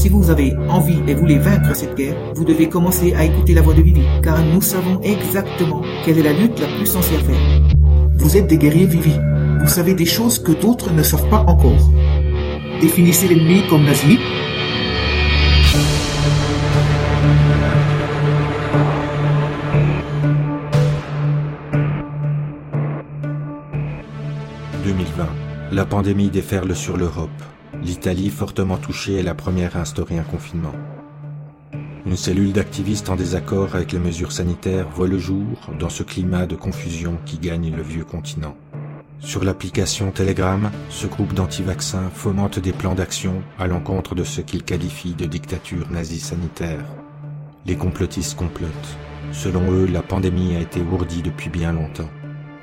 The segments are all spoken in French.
Si vous avez envie et voulez vaincre cette guerre, vous devez commencer à écouter la voix de Vivi, car nous savons exactement quelle est la lutte la plus sensée à faire. Vous êtes des guerriers Vivi. Vous savez des choses que d'autres ne savent pas encore. Définissez l'ennemi comme nazi. « 2020. La pandémie déferle sur l'Europe. L'Italie, fortement touchée, est la première à instaurer un confinement. Une cellule d'activistes en désaccord avec les mesures sanitaires voit le jour dans ce climat de confusion qui gagne le vieux continent. Sur l'application Telegram, ce groupe d'anti-vaccins fomente des plans d'action à l'encontre de ce qu'il qualifie de dictature nazie sanitaire. Les complotistes complotent. Selon eux, la pandémie a été ourdie depuis bien longtemps.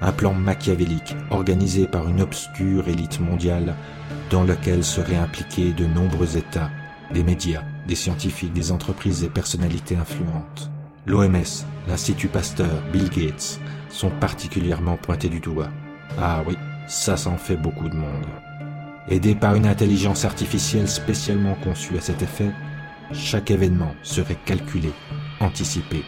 Un plan machiavélique organisé par une obscure élite mondiale dans lequel seraient impliqués de nombreux États, des médias, des scientifiques, des entreprises et personnalités influentes. L'OMS, l'Institut Pasteur, Bill Gates sont particulièrement pointés du doigt. Ah oui, ça s'en fait beaucoup de monde. Aidé par une intelligence artificielle spécialement conçue à cet effet, chaque événement serait calculé, anticipé.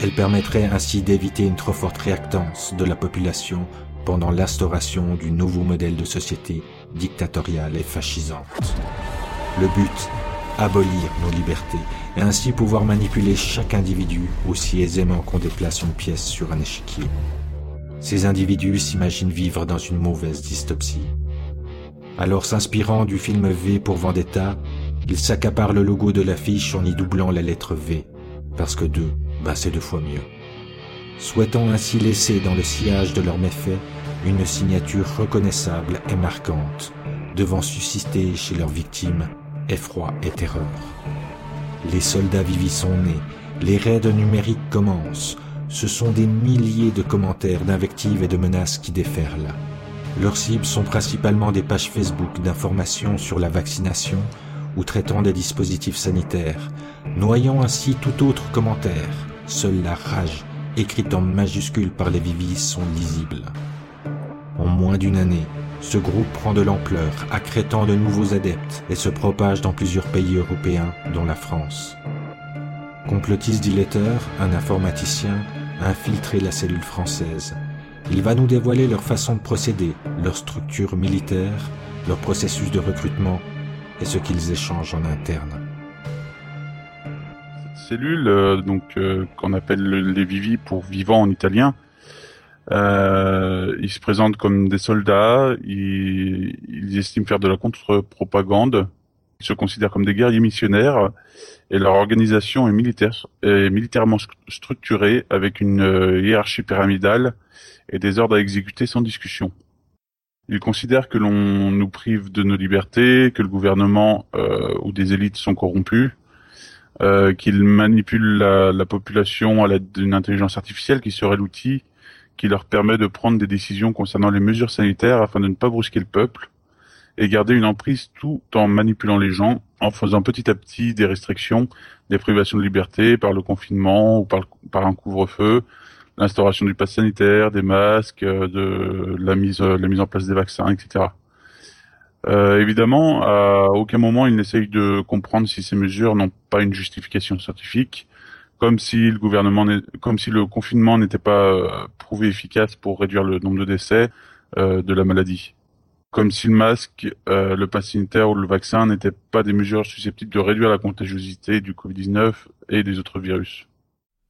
Elle permettrait ainsi d'éviter une trop forte réactance de la population pendant l'instauration du nouveau modèle de société dictatoriale et fascisante. Le but, abolir nos libertés et ainsi pouvoir manipuler chaque individu aussi aisément qu'on déplace une pièce sur un échiquier. Ces individus s'imaginent vivre dans une mauvaise dystopsie. Alors s'inspirant du film V pour Vendetta, ils s'accaparent le logo de l'affiche en y doublant la lettre V, parce que deux, bah c'est deux fois mieux. Souhaitant ainsi laisser dans le sillage de leurs méfaits une signature reconnaissable et marquante, devant susciter chez leurs victimes effroi et terreur. Les soldats vivis sont nés, les raids numériques commencent, ce sont des milliers de commentaires, d'invectives et de menaces qui déferlent. Leurs cibles sont principalement des pages Facebook d'informations sur la vaccination ou traitant des dispositifs sanitaires, noyant ainsi tout autre commentaire. Seule la rage, écrite en majuscules par les vivis, sont lisibles. En moins d'une année, ce groupe prend de l'ampleur, accrétant de nouveaux adeptes et se propage dans plusieurs pays européens, dont la France. Complotiste dilateur, un informaticien, a infiltré la cellule française. Il va nous dévoiler leur façon de procéder, leur structure militaire, leur processus de recrutement et ce qu'ils échangent en interne. Cette cellule, euh, donc euh, qu'on appelle les Vivi pour vivants en italien, euh, ils se présentent comme des soldats, ils, ils estiment faire de la contre-propagande, ils se considèrent comme des guerriers missionnaires. Et leur organisation est militaire est militairement structurée avec une euh, hiérarchie pyramidale et des ordres à exécuter sans discussion. Ils considèrent que l'on nous prive de nos libertés, que le gouvernement euh, ou des élites sont corrompus, euh, qu'ils manipulent la, la population à l'aide d'une intelligence artificielle qui serait l'outil qui leur permet de prendre des décisions concernant les mesures sanitaires afin de ne pas brusquer le peuple et garder une emprise tout en manipulant les gens, en faisant petit à petit des restrictions, des privations de liberté par le confinement ou par, un couvre-feu, l'instauration du pass sanitaire, des masques, euh, de la mise, la mise en place des vaccins, etc. Euh, évidemment, à aucun moment ils n'essayent de comprendre si ces mesures n'ont pas une justification scientifique, comme si le gouvernement, comme si le confinement n'était pas euh, prouvé efficace pour réduire le nombre de décès euh, de la maladie. Comme si le masque, euh, le pass sanitaire ou le vaccin n'étaient pas des mesures susceptibles de réduire la contagiosité du Covid-19 et des autres virus.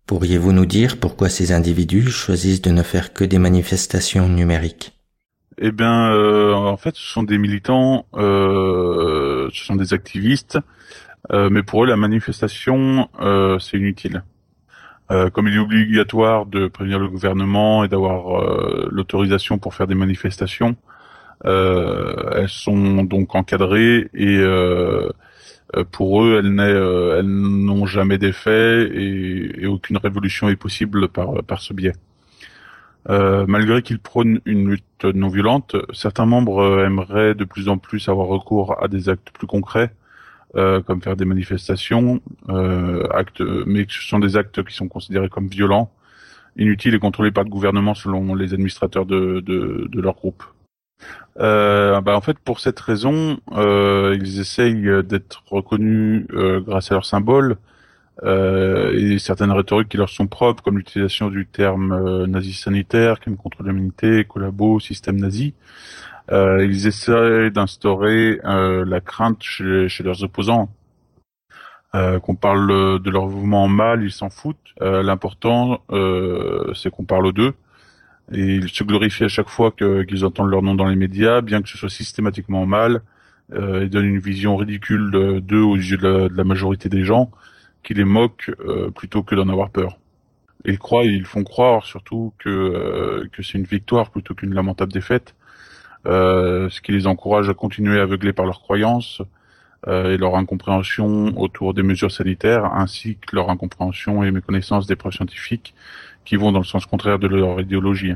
Pourriez-vous nous dire pourquoi ces individus choisissent de ne faire que des manifestations numériques? Eh bien, euh, en fait, ce sont des militants, euh, ce sont des activistes, mais pour eux, la manifestation, euh, c'est inutile. Euh, comme il est obligatoire de prévenir le gouvernement et d'avoir euh, l'autorisation pour faire des manifestations, euh, elles sont donc encadrées et pour eux, elles, elles n'ont jamais d'effet et, et, aucune révolution est possible par, par ce biais. malgré qu'ils prônent une lutte non violente, certains membres aimeraient de plus en plus avoir recours à des actes plus concrets euh, comme faire des manifestations, euh, actes, mais ce sont des actes qui sont considérés comme violents, inutiles et contrôlés par le gouvernement selon les administrateurs de, de, de leur groupe. euh, bah en fait, pour cette raison, euh, ils essayent d'être reconnus euh, grâce à leur symbole euh, et certaines rhétoriques qui leur sont propres, comme l'utilisation du terme nazi sanitaire, crime contre l'humanité, collabo, système nazi. Euh, ils essayent d'instaurer la crainte chez, chez, leurs opposants. qu'on parle de leur mouvement mal, ils s'en foutent. L'important, c'est qu'on parle d'eux et ils se glorifient à chaque fois qu'ils entendent leur nom dans les médias, bien que ce soit systématiquement mal, euh, ils donnent une vision ridicule d'eux aux yeux de la, majorité des gens, qui les moquent euh, plutôt que d'en avoir peur. ils croient, ils font croire surtout que, euh, que c'est une victoire plutôt qu'une lamentable défaite, euh, ce qui les encourage à continuer aveuglés par leurs croyances euh, et leur incompréhension autour des mesures sanitaires, ainsi que leur incompréhension et méconnaissance des preuves scientifiques qui vont dans le sens contraire de leur idéologie.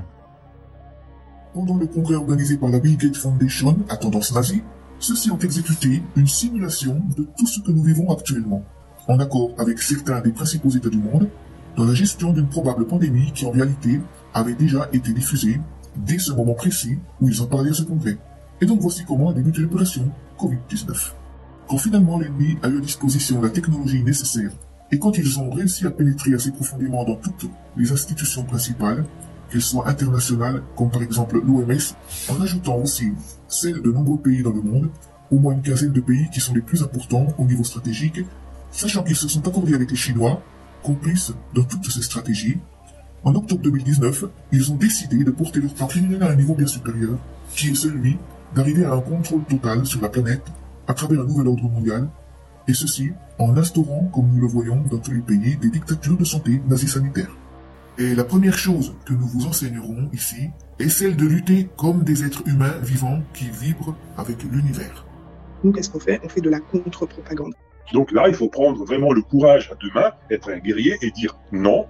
Pendant le congrès organisé par la Bill Gates Foundation à tendance nazie, ceux-ci ont exécuté une simulation de tout ce que nous vivons actuellement, en accord avec certains des principaux États du monde, dans la gestion d'une probable pandémie qui en réalité avait déjà été diffusée dès ce moment précis où ils ont parlé à ce congrès. Et donc voici comment a débuté l'opération Covid-19. Quand finalement l'ennemi a eu à disposition la technologie nécessaire et quand ils ont réussi à pénétrer assez profondément dans toutes les institutions principales, qu'elles soient internationales, comme par exemple l'OMS, en ajoutant aussi celles de nombreux pays dans le monde, au moins une quinzaine de pays qui sont les plus importants au niveau stratégique, sachant qu'ils se sont accordés avec les Chinois, complices dans toutes ces stratégies, en octobre 2019, ils ont décidé de porter leur plan criminel à un niveau bien supérieur, qui est celui d'arriver à un contrôle total sur la planète à travers un nouvel ordre mondial et ceci en instaurant, comme nous le voyons dans tous les pays, des dictatures de santé nazi-sanitaires. Et la première chose que nous vous enseignerons ici est celle de lutter comme des êtres humains vivants qui vibrent avec l'univers. Nous, qu'est-ce qu'on fait? On fait de la contre-propagande. Donc là, il faut prendre vraiment le courage à deux mains, être un guerrier et dire non,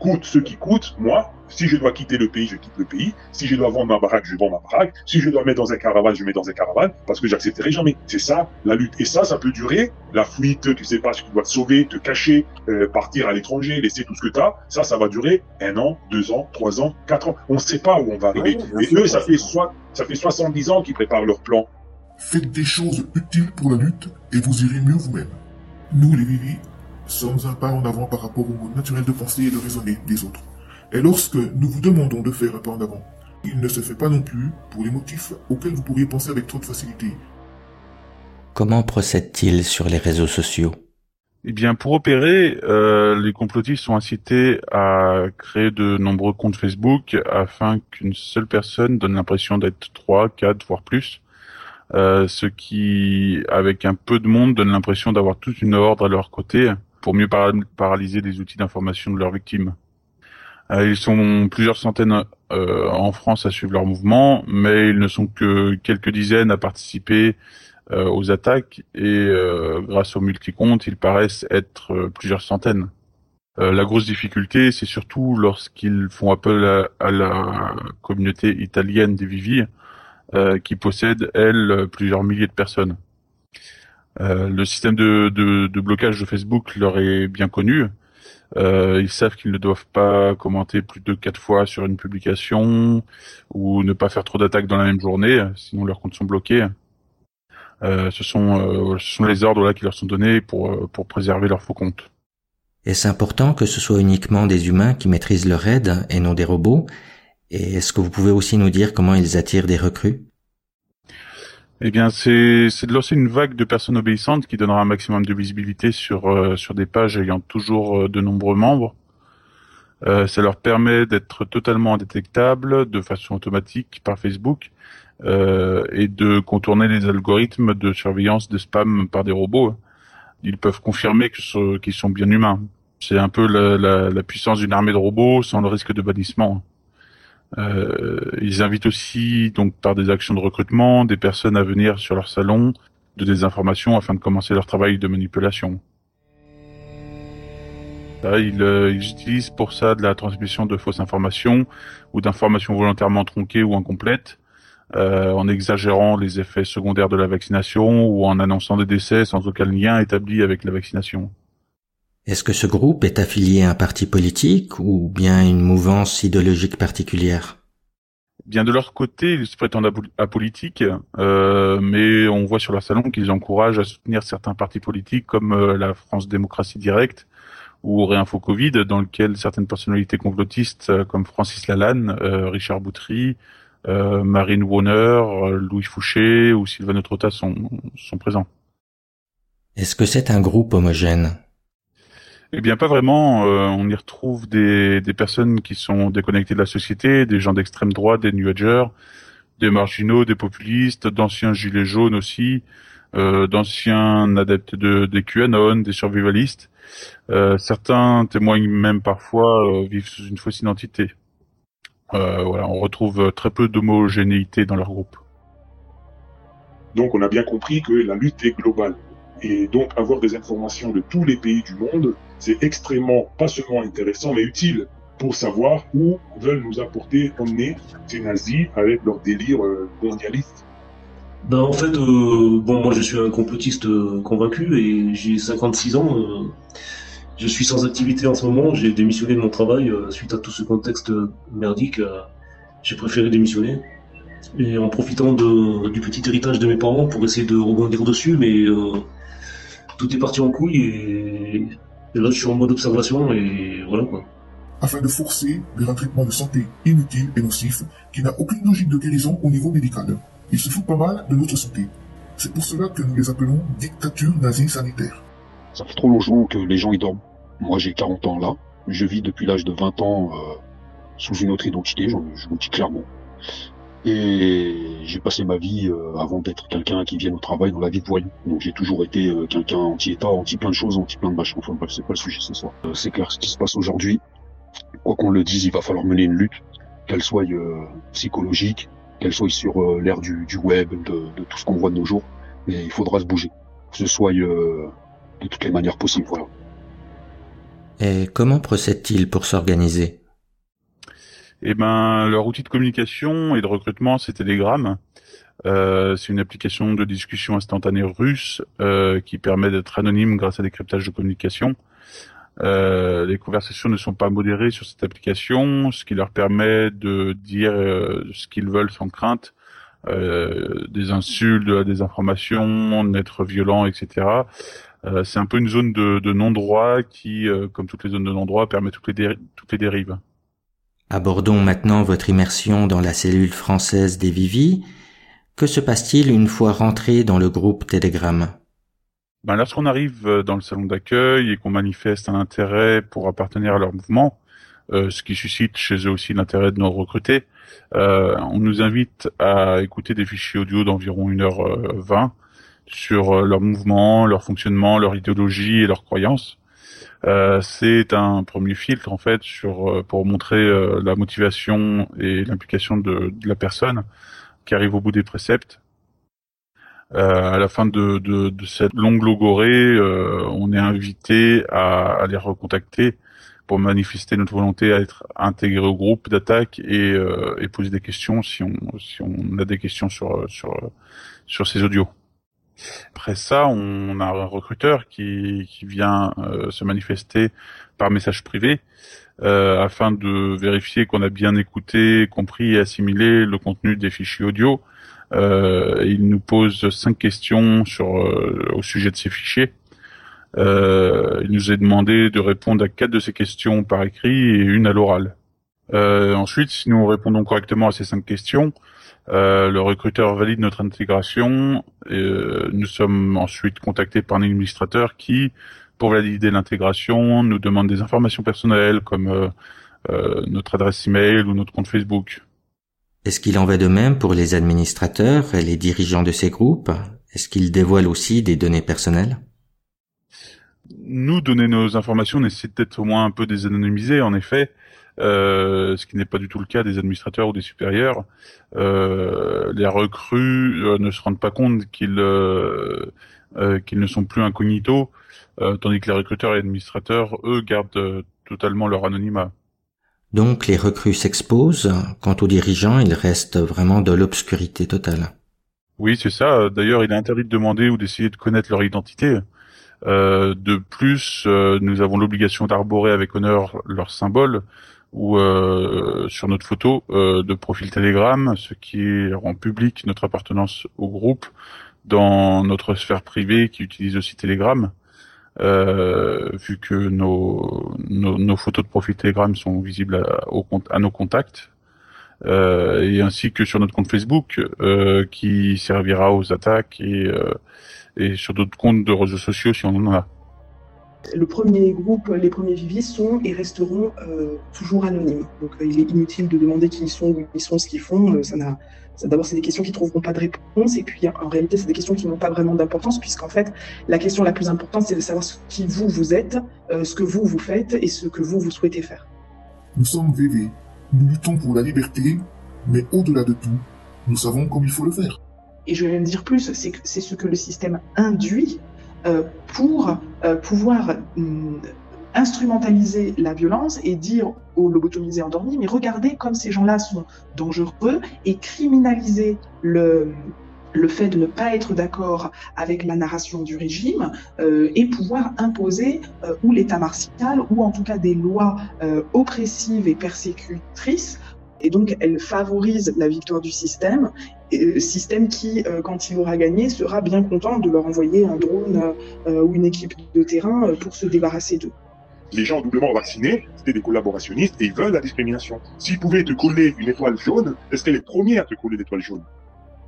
coûte ce qui coûte, moi, si je dois quitter le pays, je quitte le pays. Si je dois vendre ma baraque, je vends ma baraque. Si je dois mettre dans un caravane, je mets dans un caravane, parce que j'accepterai jamais. C'est ça, la lutte. Et ça, ça peut durer. La fuite, tu sais pas ce que tu dois te sauver, te cacher, euh, partir à l'étranger, laisser tout ce que tu as. Ça, ça va durer un an, deux ans, trois ans, quatre ans. On ne sait pas où on va arriver. et eux, ça fait, soit, ça fait 70 ans qu'ils préparent leur plan. Faites des choses utiles pour la lutte et vous irez mieux vous-même. Nous, les Vivi, sommes un pas en avant par rapport au mode naturel de penser et de raisonner des autres. Et lorsque nous vous demandons de faire un pas en avant, il ne se fait pas non plus pour les motifs auxquels vous pourriez penser avec trop de facilité. Comment procède-t-il sur les réseaux sociaux? Eh bien, pour opérer, euh, les complotistes sont incités à créer de nombreux comptes Facebook afin qu'une seule personne donne l'impression d'être trois, quatre, voire plus. Euh, ce qui, avec un peu de monde, donne l'impression d'avoir toute une horde à leur côté pour mieux paralyser les outils d'information de leurs victimes. Euh, ils sont plusieurs centaines euh, en France à suivre leur mouvement, mais ils ne sont que quelques dizaines à participer euh, aux attaques et grâce aux multicomptes, ils paraissent être plusieurs centaines. la grosse difficulté, c'est surtout lorsqu'ils font appel à, la communauté italienne des Vivi, qui possède, elle, plusieurs milliers de personnes. Le système de, de, blocage de Facebook leur est bien connu, euh, ils savent qu'ils ne doivent pas commenter plus de quatre fois sur une publication ou ne pas faire trop d'attaques dans la même journée, sinon leurs comptes sont bloqués. Euh, ce, sont, euh, ce sont les ordres là qui leur sont donnés pour, pour préserver leurs faux comptes. Est-ce important que ce soit uniquement des humains qui maîtrisent leur aide et non des robots? Et est-ce que vous pouvez aussi nous dire comment ils attirent des recrues? Eh bien, c'est de lancer une vague de personnes obéissantes qui donnera un maximum de visibilité sur euh, sur des pages ayant toujours euh, de nombreux membres. Euh, ça leur permet d'être totalement indétectables de façon automatique par Facebook et de contourner les algorithmes de surveillance de spam par des robots. Ils peuvent confirmer qu'ils sont bien humains. C'est un peu la, la puissance d'une armée de robots sans le risque de bannissement. Euh, ils invitent aussi, donc par des actions de recrutement, des personnes à venir sur leur salon de désinformation afin de commencer leur travail de manipulation. Là, ils, euh, ils, utilisent pour ça de la transmission de fausses informations ou d'informations volontairement tronquées ou incomplètes, euh, en exagérant les effets secondaires de la vaccination ou en annonçant des décès sans aucun lien établi avec la vaccination. Est-ce que ce groupe est affilié à un parti politique ou bien une mouvance idéologique particulière? Bien de leur côté, ils se prétendent apolitiques, euh, mais on voit sur leur salon qu'ils encouragent à soutenir certains partis politiques comme euh, la France Démocratie Directe ou Réinfo Covid, dans lequel certaines personnalités complotistes euh, comme Francis Lalanne, euh, Richard Boutry, euh, Marine Warner, Louis Fouché ou Sylvain Trotta sont, sont présents. Est-ce que c'est un groupe homogène? Eh bien, pas vraiment. on y retrouve des, personnes qui sont déconnectées de la société, des gens d'extrême droite, des New des marginaux, des populistes, d'anciens gilets jaunes aussi, euh, d'anciens adeptes de, des QAnon, des survivalistes. Euh, certains témoignent même parfois euh, vivre sous une fausse identité. Euh, voilà, on retrouve très peu d'homogénéité dans leur groupe. Donc on a bien compris que la lutte est globale. Et donc avoir des informations de tous les pays du monde, c'est extrêmement, pas seulement intéressant, mais utile pour savoir où veulent nous apporter emmener ces nazis avec leur délire mondialiste. Ben en fait, euh, bon moi je suis un complotiste euh, convaincu et j'ai 56 ans. Euh, je suis sans activité en ce moment. J'ai démissionné de mon travail suite à tout ce contexte merdique. j'ai préféré démissionner et en profitant du petit héritage de mes parents pour essayer de rebondir dessus, mais tout est parti en couille et, et là je suis en mode observation et voilà quoi afin de forcer vers un traitement de santé inutile et nocif qui n'a aucune logique de guérison au niveau médical. Ils se foutent pas mal de notre santé. C'est pour cela que nous les appelons dictature nazie sanitaire. Ça fait trop longtemps que les gens y dorment. Moi j'ai 40 ans là. Je vis depuis l'âge de 20 ans euh, sous une autre identité, je, vous dis clairement. Et j'ai passé ma vie euh, avant d'être quelqu'un qui vienne au travail dans la vie de voyou. Donc j'ai toujours été euh, quelqu'un anti-État, anti plein de choses, anti plein de machins. Enfin bref, c'est pas le sujet ce soir. c'est clair, ce qui se passe aujourd'hui, quoi qu'on le dise, il va falloir mener une lutte, qu'elle soit psychologique, qu'elle soit sur euh, l'ère du, web, de, tout ce qu'on voit de nos jours. Mais il faudra se bouger, que ce soit euh, de toutes les manières possibles. Voilà. Et comment procède-t-il pour s'organiser? Eh ben, leur outil de communication et de recrutement, c'est Telegram. Euh, c'est une application de discussion instantanée russe qui permet d'être anonyme grâce à des cryptages de communication. Euh, les conversations ne sont pas modérées sur cette application, ce qui leur permet de dire euh, ce qu'ils veulent sans crainte, euh, des insultes, de la désinformation, d'être violent, etc. Euh, c'est un peu une zone de, de non-droit qui, comme toutes les zones de non-droit, permet toutes les, toutes les dérives. Abordons maintenant votre immersion dans la cellule française des Vivi. Que se passe-t-il une fois rentré dans le groupe Telegram ben, lorsqu'on arrive euh, dans le salon d'accueil et qu'on manifeste un intérêt pour appartenir à leur mouvement, euh, ce qui suscite chez eux aussi l'intérêt de nos recruter, euh, on nous invite à écouter des fichiers audio d'environ 1h20 euh, sur leur mouvement, leur fonctionnement, leur idéologie et leurs croyances. Euh, c'est un premier filtre en fait sur pour montrer la motivation et l'implication de, de, la personne qui arrive au bout des préceptes euh, à la fin de, de, de, cette longue logorée, euh, on est invité à, à, les recontacter pour manifester notre volonté à être intégré au groupe d'attaque et, euh, et, poser des questions si on, si on a des questions sur, sur, sur ces audios. Après ça, on a un recruteur qui, vient euh, se manifester par message privé euh, afin de vérifier qu'on a bien écouté, compris et assimilé le contenu des fichiers audio euh, il nous pose cinq questions sur au sujet de ces fichiers. Il nous est demandé de répondre à quatre de ces questions par écrit et une à l'oral. Ensuite, si nous répondons correctement à ces cinq questions, le recruteur valide notre intégration. Et, nous sommes ensuite contactés par un administrateur qui, pour valider l'intégration, nous demande des informations personnelles comme notre adresse email ou notre compte Facebook. Est-ce qu'il en va de même pour les administrateurs et les dirigeants de ces groupes? Est-ce qu'ils dévoilent aussi des données personnelles? Nous, donner nos informations nécessite peut-être au moins un peu des anonymiser, en effet, euh, ce qui n'est pas du tout le cas des administrateurs ou des supérieurs. Euh, les recrues euh, ne se rendent pas compte qu'ils qu'ils ne sont plus incognito, tandis que les recruteurs et administrateurs, eux, gardent totalement leur anonymat. Donc les recrues s'exposent, quant aux dirigeants, ils restent vraiment de l'obscurité totale. Oui, c'est ça. D'ailleurs, il est interdit de demander ou d'essayer de connaître leur identité. Euh, de plus, euh, nous avons l'obligation d'arborer avec honneur leur symbole, ou sur notre photo de profil Telegram, ce qui rend public notre appartenance au groupe dans notre sphère privée qui utilise aussi Telegram. vu que nos, nos, photos de profil Telegram sont visibles à, à nos contacts, euh, et ainsi que sur notre compte Facebook euh, qui servira aux attaques et, euh, et sur d'autres comptes de réseaux sociaux si on en a. Le premier groupe, les premiers viviers sont et resteront euh, toujours anonymes. Donc euh, il est inutile de demander qui ils sont, où ils sont, ce qu'ils font. ça n'a, d'abord c'est des questions qui trouveront pas de réponse et puis en réalité c'est des questions qui n'ont pas vraiment d'importance puisqu'en fait la question la plus importante c'est de savoir qui vous vous êtes, ce que vous vous faites et ce que vous vous souhaitez faire. Nous sommes VV, nous luttons pour la liberté, mais au-delà de tout, nous savons comme il faut le faire. Et je vais même dire plus, c'est c'est ce que le système induit euh, pour euh, pouvoir hum, instrumentaliser la violence et dire aux lobotomisés endormis, mais regardez comme ces gens-là sont dangereux et criminaliser le, le fait de ne pas être d'accord avec la narration du régime euh, et pouvoir imposer euh, ou l'État martial ou en tout cas des lois euh, oppressives et persécutrices. Et donc, elle favorise la victoire du système, système qui, quand il aura gagné, sera bien content de leur envoyer un drone ou une équipe de terrain pour se débarrasser d'eux les gens doublement vaccinés, c'était des collaborationnistes et ils veulent la discrimination. S'ils pouvaient te coller une étoile jaune, elles seraient les premiers à te coller l'étoile jaune?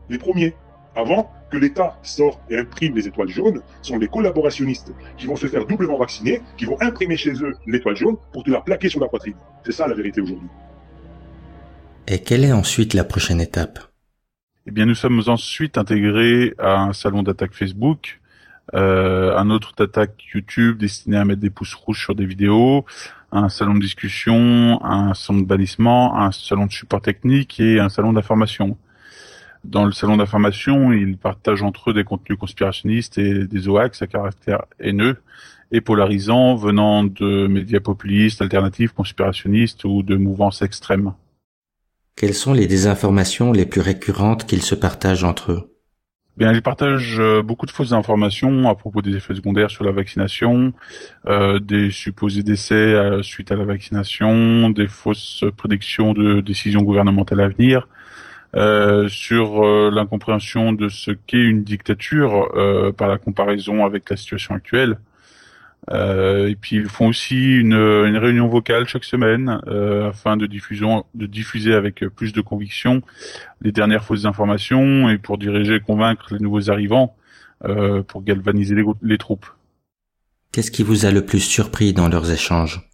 Les premiers avant que l'État sorte et imprime les étoiles jaunes, sont les collaborationnistes qui vont se faire doublement vacciner, qui vont imprimer chez eux l'étoile jaune pour te la plaquer sur la poitrine. C'est ça la vérité aujourd'hui. Et quelle est ensuite la prochaine étape? Eh bien, nous sommes ensuite intégrés à un salon d'attaque Facebook, euh, un autre d'attaque YouTube destiné à mettre des pouces rouges sur des vidéos, un salon de discussion, un salon de bannissement, un salon de support technique et un salon d'information. Dans le salon d'information, ils partagent entre eux des contenus conspirationnistes et des OAX à caractère haineux et polarisants venant de médias populistes, alternatifs, conspirationnistes ou de mouvances extrêmes. Quelles sont les désinformations les plus récurrentes qu'ils se partagent entre eux? Bien, ils partagent euh, beaucoup de fausses informations à propos des effets secondaires sur la vaccination, euh, des supposés décès euh, suite à la vaccination, des fausses prédictions de décisions gouvernementales à venir, euh, sur euh, l'incompréhension de ce qu'est une dictature par la comparaison avec la situation actuelle. Et puis ils font aussi une, une réunion vocale chaque semaine afin de, diffusion, de diffuser avec plus de conviction les dernières fausses informations et pour diriger et convaincre les nouveaux arrivants pour galvaniser les, les troupes. Qu'est-ce qui vous a le plus surpris dans leurs échanges?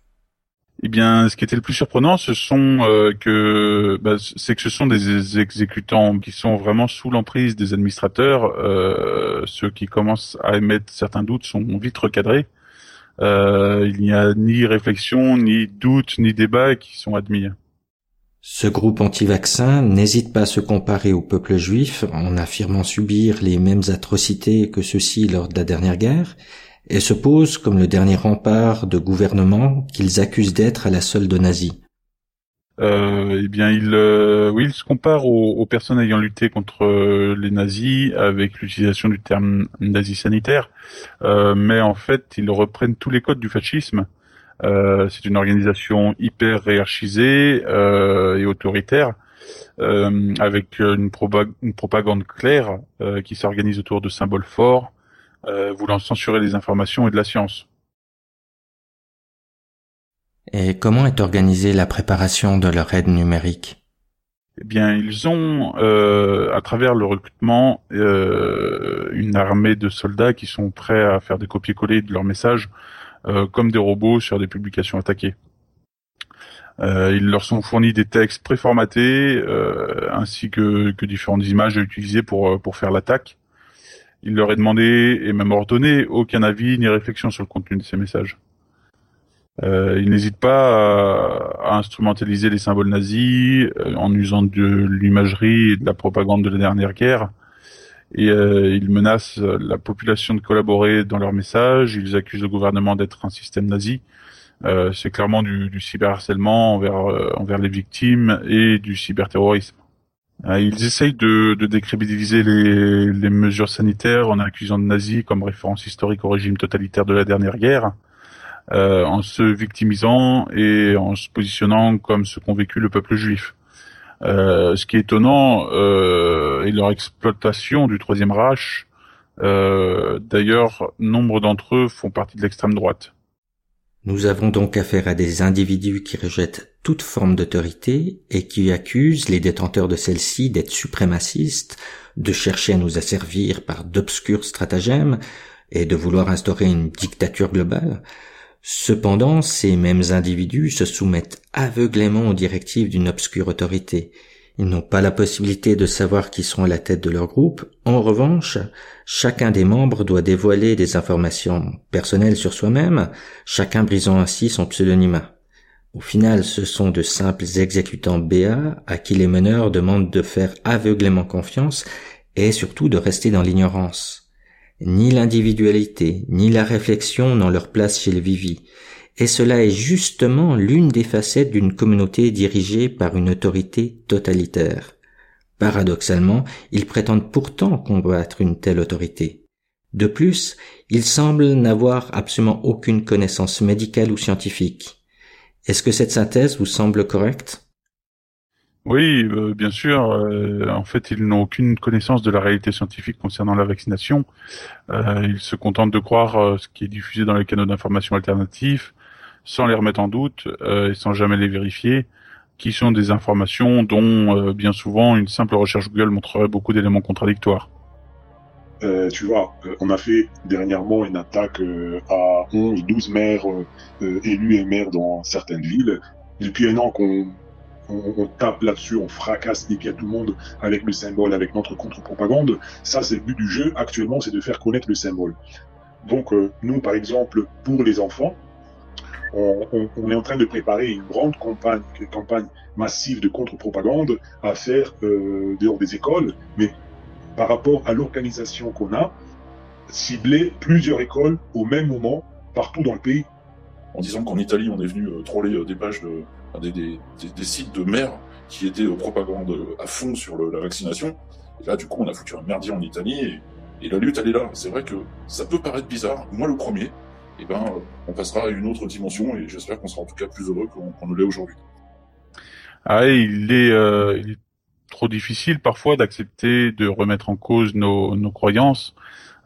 Eh bien, ce qui était le plus surprenant, ce sont euh, que bah, c'est que ce sont des exécutants qui sont vraiment sous l'emprise des administrateurs. Euh, ceux qui commencent à émettre certains doutes sont vite recadrés. Euh, il n'y a ni réflexion, ni doute, ni débat qui sont admis. Ce groupe anti-vaccin n'hésite pas à se comparer au peuple juif en affirmant subir les mêmes atrocités que ceux-ci lors de la dernière guerre et se posent comme le dernier rempart de gouvernement qu'ils accusent d'être à la solde nazie. Euh, eh bien, il, euh, oui, il se compare aux, personnes ayant lutté contre euh, les nazis avec l'utilisation du terme nazi sanitaire, euh, mais en fait, ils reprennent tous les codes du fascisme. c'est une organisation hyper hiérarchisée et autoritaire, avec une, une, propagande claire qui s'organise autour de symboles forts, euh, voulant censurer les informations et de la science. Et comment est organisée la préparation de leur aide numérique? Eh bien, ils ont, euh, à travers le recrutement, euh, une armée de soldats qui sont prêts à faire des copier-coller de leurs messages comme des robots sur des publications attaquées. ils leur sont fournis des textes préformatés ainsi que, que différentes images à utiliser pour, pour faire l'attaque. Il leur est demandé et même ordonné aucun avis ni réflexion sur le contenu de ces messages. Euh, il n'hésite pas à, instrumentaliser les symboles nazis euh, en usant de l'imagerie et de la propagande de la dernière guerre. Et euh, ils menacent la population de collaborer dans leurs messages. Ils accusent le gouvernement d'être un système nazi. Euh, c'est clairement du, du cyberharcèlement envers, envers les victimes et du cyberterrorisme. Euh, ils essayent de, de décrédibiliser les, les, mesures sanitaires en accusant de nazis comme référence historique au régime totalitaire de la dernière guerre. Euh, en se victimisant et en se positionnant comme ce qu'ont vécu le peuple juif. Euh, ce qui est étonnant euh, est leur exploitation du Troisième Reich. Euh, D'ailleurs, nombre d'entre eux font partie de l'extrême droite. Nous avons donc affaire à des individus qui rejettent toute forme d'autorité et qui accusent les détenteurs de celle-ci d'être suprémacistes, de chercher à nous asservir par d'obscurs stratagèmes et de vouloir instaurer une dictature globale. Cependant, ces mêmes individus se soumettent aveuglément aux directives d'une obscure autorité. Ils n'ont pas la possibilité de savoir qui sont à la tête de leur groupe. En revanche, chacun des membres doit dévoiler des informations personnelles sur soi-même, chacun brisant ainsi son pseudonymat. Au final, ce sont de simples exécutants BA à qui les meneurs demandent de faire aveuglément confiance et surtout de rester dans l'ignorance. Ni l'individualité, ni la réflexion n'ont leur place chez les Vivi, et cela est justement l'une des facettes d'une communauté dirigée par une autorité totalitaire. Paradoxalement, ils prétendent pourtant combattre une telle autorité. De plus, ils semblent n'avoir absolument aucune connaissance médicale ou scientifique. Est-ce que cette synthèse vous semble correcte? Oui, euh, bien sûr. Euh, en fait, ils n'ont aucune connaissance de la réalité scientifique concernant la vaccination. Euh, ils se contentent de croire ce qui est diffusé dans les canaux d'information alternatifs, sans les remettre en doute et sans jamais les vérifier, qui sont des informations dont, bien souvent, une simple recherche Google montrerait beaucoup d'éléments contradictoires. tu vois, on a fait dernièrement une attaque à 11, 12 maires élus et maires dans certaines villes. Depuis un an qu'on on, tape là-dessus, on fracasse des à tout le monde avec le symbole, avec notre contre-propagande. Ça, c'est le but du jeu actuellement, c'est de faire connaître le symbole. Donc, euh, nous, par exemple, pour les enfants, on, est en train de préparer une grande campagne, une campagne massive de contre-propagande à faire euh, dehors des écoles, mais par rapport à l'organisation qu'on a, cibler plusieurs écoles au même moment partout dans le pays. En disant qu'en Italie, on est venu euh, troller des pages de, des, des, des, sites de maires qui étaient propagande à fond sur le, la vaccination. Et là, du coup, on a foutu un merdier en Italie et, la lutte, elle est là. C'est vrai que ça peut paraître bizarre. Moi, le premier, eh ben, on passera à une autre dimension et j'espère qu'on sera en tout cas plus heureux qu'on ne l'est aujourd'hui. Ah, il est, euh, il est trop difficile parfois d'accepter de remettre en cause nos, nos croyances.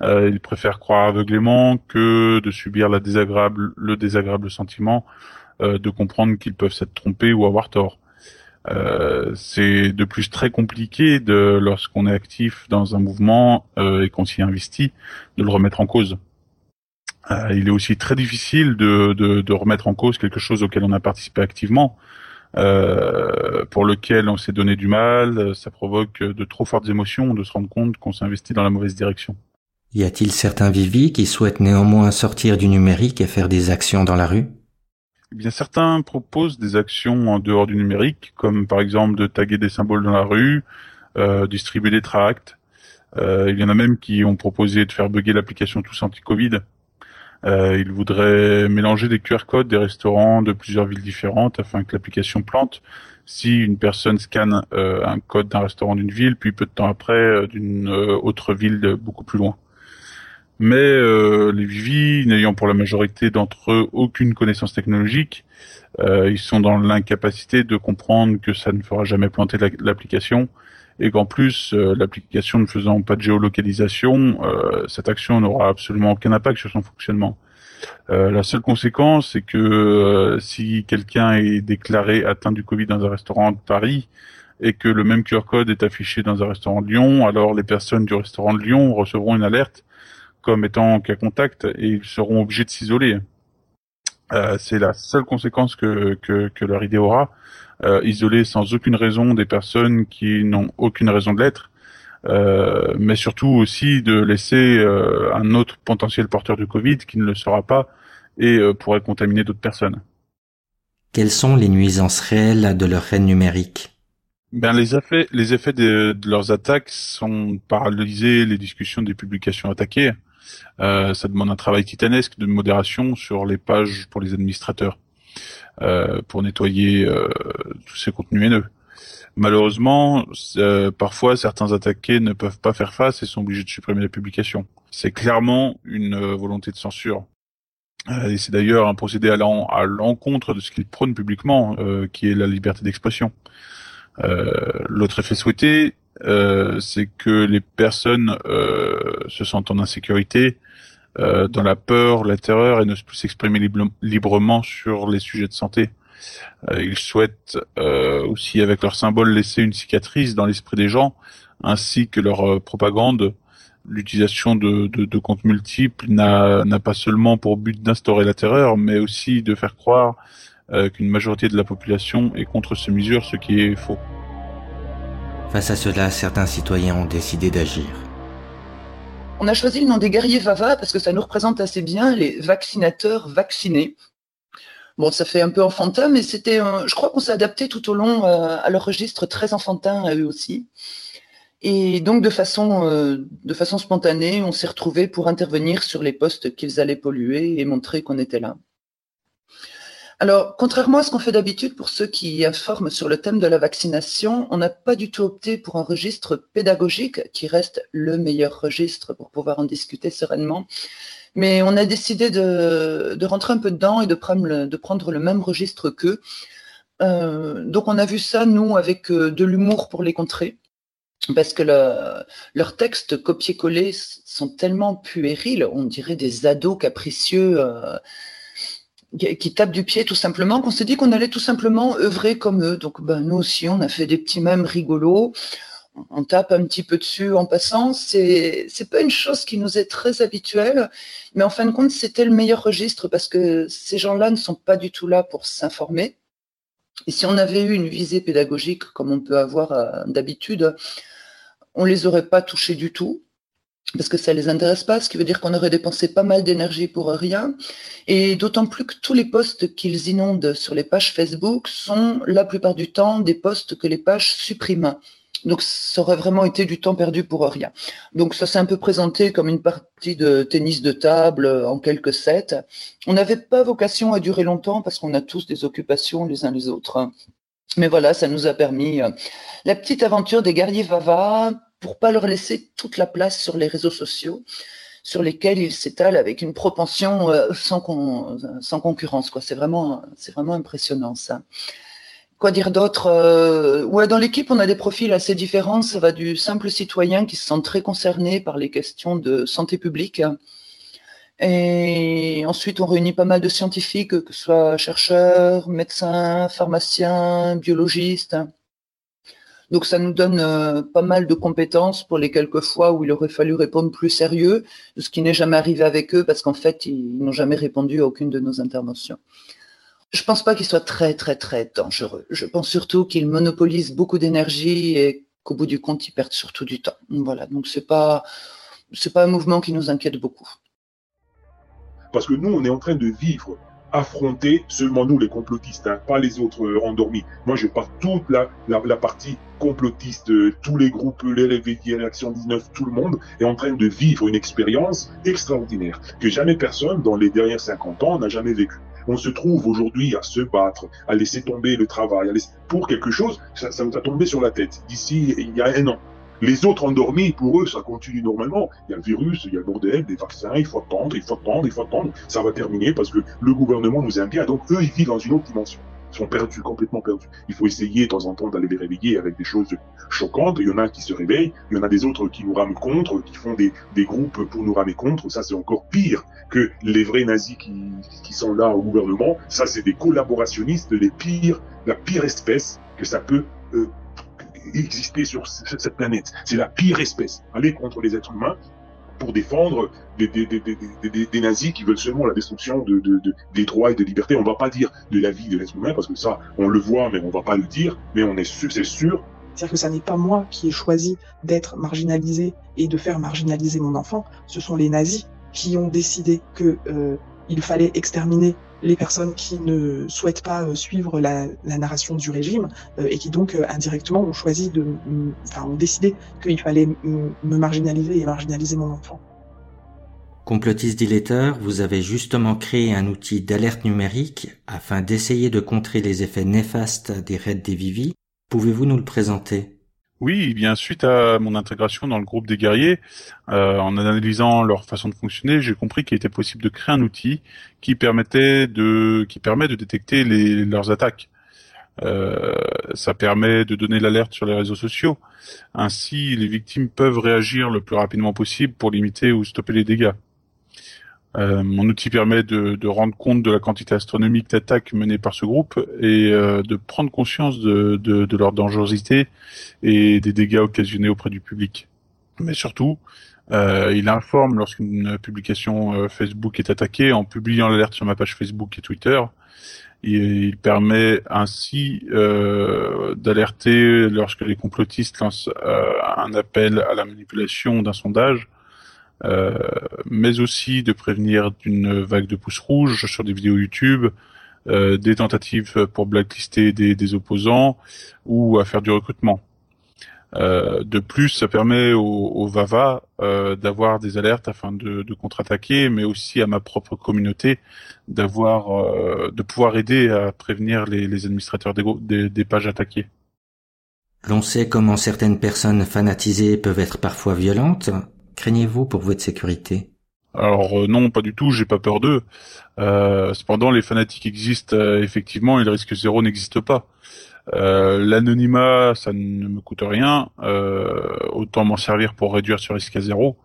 Euh, ils préfèrent croire aveuglément que de subir la désagréable, le désagréable sentiment de comprendre qu'ils peuvent s'être trompés ou avoir tort. Euh, c'est de plus très compliqué de lorsqu'on est actif dans un mouvement euh, et qu'on s'y investit de le remettre en cause. il est aussi très difficile de, de, remettre en cause quelque chose auquel on a participé activement, pour lequel on s'est donné du mal. Ça provoque de trop fortes émotions de se rendre compte qu'on s'investit dans la mauvaise direction. Y a-t-il certains Vivi qui souhaitent néanmoins sortir du numérique et faire des actions dans la rue? Eh bien, certains proposent des actions en dehors du numérique, comme par exemple de taguer des symboles dans la rue, euh, distribuer des tracts. Euh, il y en a même qui ont proposé de faire bugger l'application Tous Anti-Covid. Euh, ils voudraient mélanger des QR codes des restaurants de plusieurs villes différentes afin que l'application plante. Si une personne scanne un code d'un restaurant d'une ville, puis peu de temps après d'une autre ville beaucoup plus loin mais euh, les Vivi, n'ayant pour la majorité d'entre eux aucune connaissance technologique, euh, ils sont dans l'incapacité de comprendre que ça ne fera jamais planter l'application et qu'en plus euh, l'application ne faisant pas de géolocalisation, cette action n'aura absolument aucun impact sur son fonctionnement. la seule conséquence, c'est que si quelqu'un est déclaré atteint du Covid dans un restaurant de Paris et que le même QR code est affiché dans un restaurant de Lyon, alors les personnes du restaurant de Lyon recevront une alerte comme étant cas contact et ils seront obligés de s'isoler. Euh, c'est la seule conséquence que, que, que leur idée aura. Euh, isoler sans aucune raison des personnes qui n'ont aucune raison de l'être, euh, mais surtout aussi de laisser euh, un autre potentiel porteur du Covid qui ne le sera pas et euh, pourrait contaminer d'autres personnes. Quelles sont les nuisances réelles de leur haine numérique? Ben, les effets, les effets de, de, leurs attaques sont paralyser les discussions des publications attaquées, euh, ça demande un travail titanesque de modération sur les pages pour les administrateurs euh, pour nettoyer euh, tous ces contenus haineux. Malheureusement, parfois certains attaqués ne peuvent pas faire face et sont obligés de supprimer la publication. C'est clairement une volonté de censure. et c'est d'ailleurs un procédé à l'encontre de ce qu'il prône publiquement, qui est la liberté d'expression. L'autre effet souhaité, c'est que les personnes se sentent en insécurité, dans la peur, la terreur et ne plus s'exprimer librement sur les sujets de santé. Euh, ils souhaitent euh, aussi, avec leur symbole, laisser une cicatrice dans l'esprit des gens, ainsi que leur euh, propagande. L'utilisation de, de, comptes multiples n'a pas seulement pour but d'instaurer la terreur, mais aussi de faire croire qu'une majorité de la population est contre ces mesures, ce qui est faux. Face à cela, certains citoyens ont décidé d'agir. On a choisi le nom des guerriers Vava parce que ça nous représente assez bien les vaccinateurs vaccinés. Bon, ça fait un peu enfantin, mais c'était, je crois qu'on s'est adapté tout au long euh, à leur registre très enfantin à eux aussi. Et donc de façon, euh, de façon spontanée, on s'est retrouvés pour intervenir sur les postes qu'ils allaient polluer et montrer qu'on était là. Alors, contrairement à ce qu'on fait d'habitude pour ceux qui informent sur le thème de la vaccination, on n'a pas du tout opté pour un registre pédagogique qui reste le meilleur registre pour pouvoir en discuter sereinement. Mais on a décidé de, rentrer un peu dedans et de prendre le, même registre qu'eux. Euh, donc on a vu ça, nous, avec euh, de l'humour pour les contrer, parce que leurs textes copiés-collés sont tellement puérils, on dirait des ados capricieux euh, qui tapent du pied tout simplement, qu'on s'est dit qu'on allait tout simplement œuvrer comme eux. Donc ben, nous aussi, on a fait des petits mèmes rigolos on tape un petit peu dessus en passant. C'est c'est pas une chose qui nous est très habituelle, mais en fin de compte, c'était le meilleur registre parce que ces gens-là ne sont pas du tout là pour s'informer. Et si on avait eu une visée pédagogique comme on peut avoir euh, d'habitude, on les aurait pas touchés du tout parce que ça les intéresse pas, ce qui veut dire qu'on aurait dépensé pas mal d'énergie pour rien. Et d'autant plus que tous les posts qu'ils inondent sur les pages Facebook sont la plupart du temps des posts que les pages suppriment. Donc ça aurait vraiment été du temps perdu pour rien. Donc ça s'est un peu présenté comme une partie de tennis de table en quelques sets. On n'avait pas vocation à durer longtemps parce qu'on a tous des occupations les uns les autres. Mais voilà, ça nous a permis euh, la petite aventure des guerriers Vava pour pas leur laisser toute la place sur les réseaux sociaux sur lesquels ils s'étalent avec une propension euh, sans, concurrence. C'est vraiment, c'est vraiment impressionnant ça. Quoi dire d'autre euh, Ouais, dans l'équipe, on a des profils assez différents. Ça va du simple citoyen qui se sent très concerné par les questions de santé publique. Et ensuite, on réunit pas mal de scientifiques, que ce soit chercheurs, médecins, pharmaciens, biologistes. Donc ça nous donne euh, pas mal de compétences pour les quelques fois où il aurait fallu répondre plus sérieux, ce qui n'est jamais arrivé avec eux parce qu'en fait, ils n'ont jamais répondu à aucune de nos interventions. Je pense pas qu'il soit très très très dangereux. Je pense surtout qu'il monopolise beaucoup d'énergie et qu'au bout du compte, il perd surtout du temps. Voilà, donc c'est pas c'est pas un mouvement qui nous inquiète beaucoup. Parce que nous, on est en train de vivre, affronter seulement nous les complotistes, hein, pas les autres euh, endormis. Moi, je parle toute la, la, partie complotiste, euh, tous les groupes, les réveillés, l'Action 19, tout le monde est en train de vivre une expérience extraordinaire que jamais personne dans les dernières 50 ans n'a jamais vécu on se trouve aujourd'hui à se battre, à laisser tomber le travail, pour quelque chose, ça, nous a tombé sur la tête d'ici il y a un an. Les autres endormis, pour eux, ça continue normalement. Il y a le virus, il y a le bordel, des vaccins, il faut attendre, il faut attendre, il faut attendre. Ça va terminer parce que le gouvernement nous bien. Donc eux, ils vivent dans une autre dimension sont perdus, complètement perdus. Il faut essayer de temps en temps d'aller les réveiller avec des choses choquantes. Il y en a qui se réveillent, il y en a des autres qui nous rament contre, qui font des, groupes pour nous ramer contre. Ça, c'est encore pire que les vrais nazis qui, qui sont là au gouvernement. Ça, c'est des collaborationnistes, les pires, la pire espèce que ça peut euh, exister sur cette planète. C'est la pire espèce. Aller contre les êtres humains, pour défendre des, nazis qui veulent seulement la destruction de, de, des droits et des libertés. On va pas dire de la vie de l'être humain parce que ça, on le voit, mais on va pas le dire. Mais on est sûr, c'est sûr. C'est-à-dire que ça n'est pas moi qui ai choisi d'être marginalisé et de faire marginaliser mon enfant. Ce sont les nazis qui ont décidé que euh, fallait exterminer les personnes qui ne souhaitent pas euh, suivre la, narration du régime euh, et qui donc euh, indirectement ont choisi de, enfin ont décidé qu'il fallait me marginaliser et marginaliser mon enfant. Complotiste diletteur, vous avez justement créé un outil d'alerte numérique afin d'essayer de contrer les effets néfastes des raids des Vivi. Pouvez-vous nous le présenter? Oui, bien suite à mon intégration dans le groupe des guerriers, euh, en analysant leur façon de fonctionner, j'ai compris qu'il était possible de créer un outil qui permettait de qui permet de détecter les, leurs attaques. Euh, ça permet de donner l'alerte sur les réseaux sociaux. Ainsi, les victimes peuvent réagir le plus rapidement possible pour limiter ou stopper les dégâts. Euh, mon outil permet de, rendre compte de la quantité astronomique d'attaques menées par ce groupe et euh, de prendre conscience de, de, de, leur dangerosité et des dégâts occasionnés auprès du public. Mais surtout, euh, il informe lorsqu'une publication Facebook est attaquée en publiant l'alerte sur ma page Facebook et Twitter. Il permet ainsi d'alerter lorsque les complotistes lancent un appel à la manipulation d'un sondage euh, mais aussi de prévenir d'une vague de pouces rouges sur des vidéos YouTube, euh, des tentatives pour blacklister des, des, opposants ou à faire du recrutement. Euh, de plus, ça permet au, VAVA euh, d'avoir des alertes afin de, de contre-attaquer, mais aussi à ma propre communauté d'avoir, euh, de pouvoir aider à prévenir les, les administrateurs des, des, des pages attaquées. L'on sait comment certaines personnes fanatisées peuvent être parfois violentes. Craignez-vous pour votre sécurité? Alors euh, non, pas du tout, j'ai pas peur d'eux. Euh, cependant, les fanatiques existent euh, effectivement et le risque zéro n'existe pas. L'anonymat, ça ne me coûte rien, autant m'en servir pour réduire ce risque à zéro.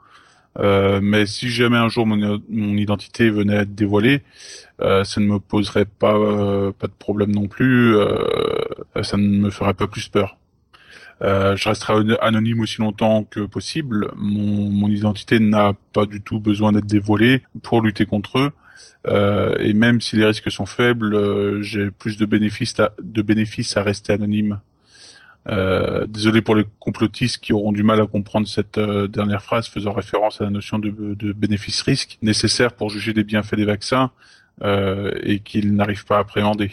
mais si jamais un jour mon, identité venait à être dévoilée, ça ne me poserait pas pas de problème non plus. ça ne me ferait pas plus peur. Euh, je resterai anonyme aussi longtemps que possible. Mon, identité n'a pas du tout besoin d'être dévoilée pour lutter contre eux. Euh, et même si les risques sont faibles, euh, j'ai plus de bénéfices à, rester anonyme. Désolé pour les complotistes qui auront du mal à comprendre cette dernière phrase faisant référence à la notion de, de bénéfice-risque nécessaire pour juger des bienfaits des vaccins et qu'ils n'arrivent pas à appréhender.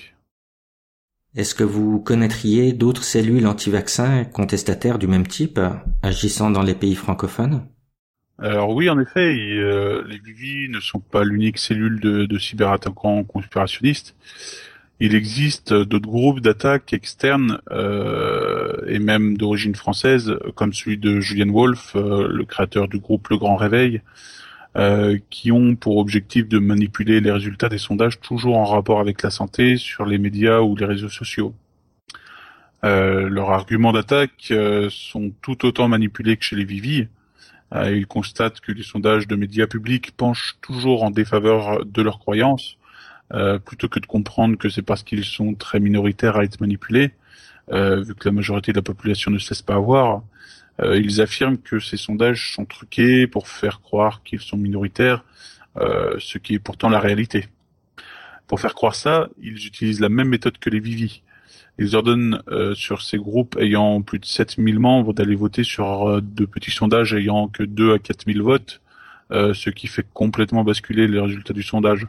Est-ce que vous connaîtriez d'autres cellules anti-vaccins contestataires du même type agissant dans les pays francophones? Alors oui, en effet, euh, les Vivi ne sont pas l'unique cellule de, cyberattaquants conspirationnistes. Il existe d'autres groupes d'attaques externes euh, et même d'origine française, comme celui de Julian Wolf, euh, le créateur du groupe Le Grand Réveil, euh, qui ont pour objectif de manipuler les résultats des sondages toujours en rapport avec la santé sur les médias ou les réseaux sociaux. Euh, leurs arguments d'attaque euh, sont tout autant manipulés que chez les Vivi. Euh, ils constatent que les sondages de médias publics penchent toujours en défaveur de leurs croyances, plutôt que de comprendre que c'est parce qu'ils sont très minoritaires à être manipulés, vu que la majorité de la population ne cesse pas à voir. Euh, ils affirment que ces sondages sont truqués pour faire croire qu'ils sont minoritaires, euh, ce qui est pourtant la réalité. Pour faire croire ça, ils utilisent la même méthode que les Vivi. Ils ordonnent euh, sur ces groupes ayant plus de 7000 membres d'aller voter sur de petits sondages ayant que 2 à 4000 votes, ce qui fait complètement basculer les résultats du sondage.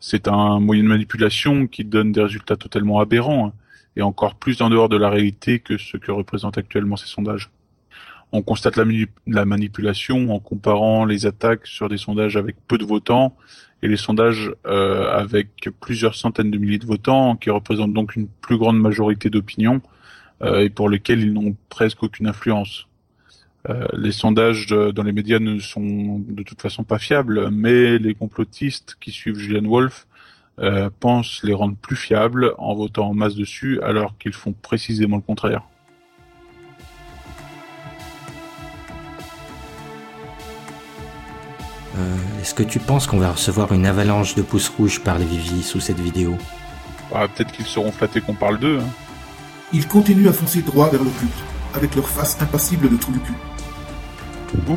C'est un moyen de manipulation qui donne des résultats totalement aberrants hein, et encore plus en dehors de la réalité que ce que représentent actuellement ces sondages. On constate la, manipulation en comparant les attaques sur des sondages avec peu de votants et les sondages euh, avec plusieurs centaines de milliers de votants, qui représentent donc une plus grande majorité d'opinions euh, et pour lesquels ils n'ont presque aucune influence. Euh, les sondages dans les médias ne sont de toute façon pas fiables, mais les complotistes qui suivent Julian Wolf pensent les rendre plus fiables en votant en masse dessus, alors qu'ils font précisément le contraire. Euh, est-ce que tu penses qu'on va recevoir une avalanche de pouces rouges par les Vivi sous cette vidéo bah, Peut-être qu'ils seront flattés qu'on parle d'eux. Hein. Ils continuent à foncer droit vers le but, avec leur face impassible de tout le cul. Ou